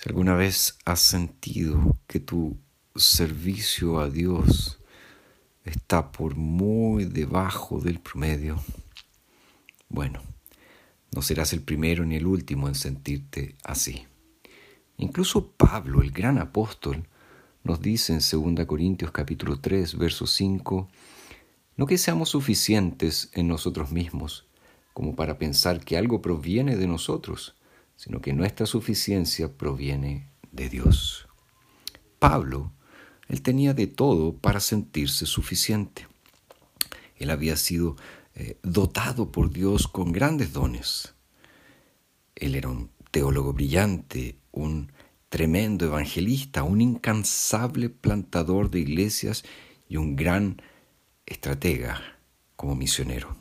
Si alguna vez has sentido que tu servicio a Dios está por muy debajo del promedio, bueno, no serás el primero ni el último en sentirte así. Incluso Pablo, el gran apóstol, nos dice en 2 Corintios capítulo 3, verso 5, no que seamos suficientes en nosotros mismos, como para pensar que algo proviene de nosotros, sino que nuestra suficiencia proviene de Dios. Pablo, él tenía de todo para sentirse suficiente. Él había sido eh, dotado por Dios con grandes dones. Él era un teólogo brillante, un tremendo evangelista, un incansable plantador de iglesias y un gran estratega como misionero.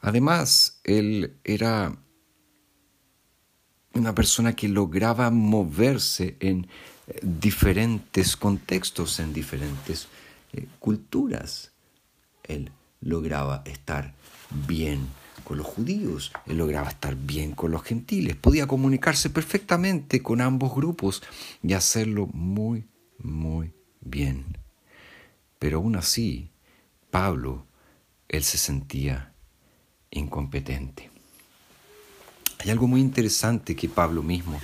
Además, él era una persona que lograba moverse en eh, diferentes contextos, en diferentes eh, culturas. Él lograba estar bien con los judíos, él lograba estar bien con los gentiles, podía comunicarse perfectamente con ambos grupos y hacerlo muy, muy bien. Pero aún así, Pablo, él se sentía incompetente. Hay algo muy interesante que Pablo mismo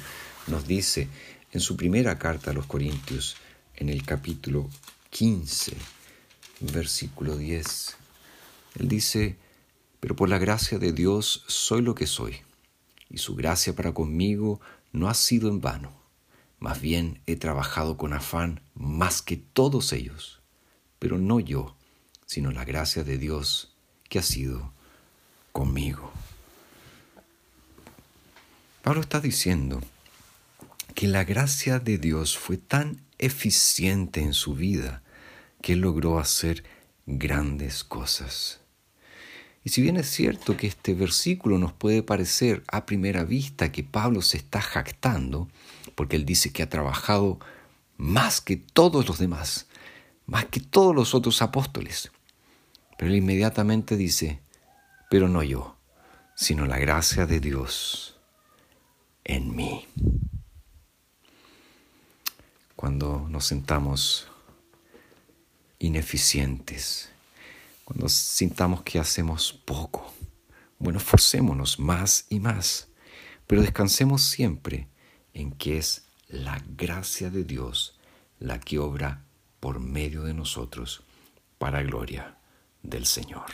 nos dice en su primera carta a los Corintios, en el capítulo 15, versículo 10. Él dice, pero por la gracia de Dios soy lo que soy, y su gracia para conmigo no ha sido en vano. Más bien he trabajado con afán más que todos ellos, pero no yo, sino la gracia de Dios que ha sido conmigo. Pablo está diciendo que la gracia de Dios fue tan eficiente en su vida que logró hacer grandes cosas. Y si bien es cierto que este versículo nos puede parecer a primera vista que Pablo se está jactando, porque él dice que ha trabajado más que todos los demás, más que todos los otros apóstoles, pero él inmediatamente dice, pero no yo, sino la gracia de Dios en mí. Cuando nos sentamos ineficientes, cuando sintamos que hacemos poco, bueno, esforcémonos más y más, pero descansemos siempre en que es la gracia de Dios la que obra por medio de nosotros para gloria del Señor.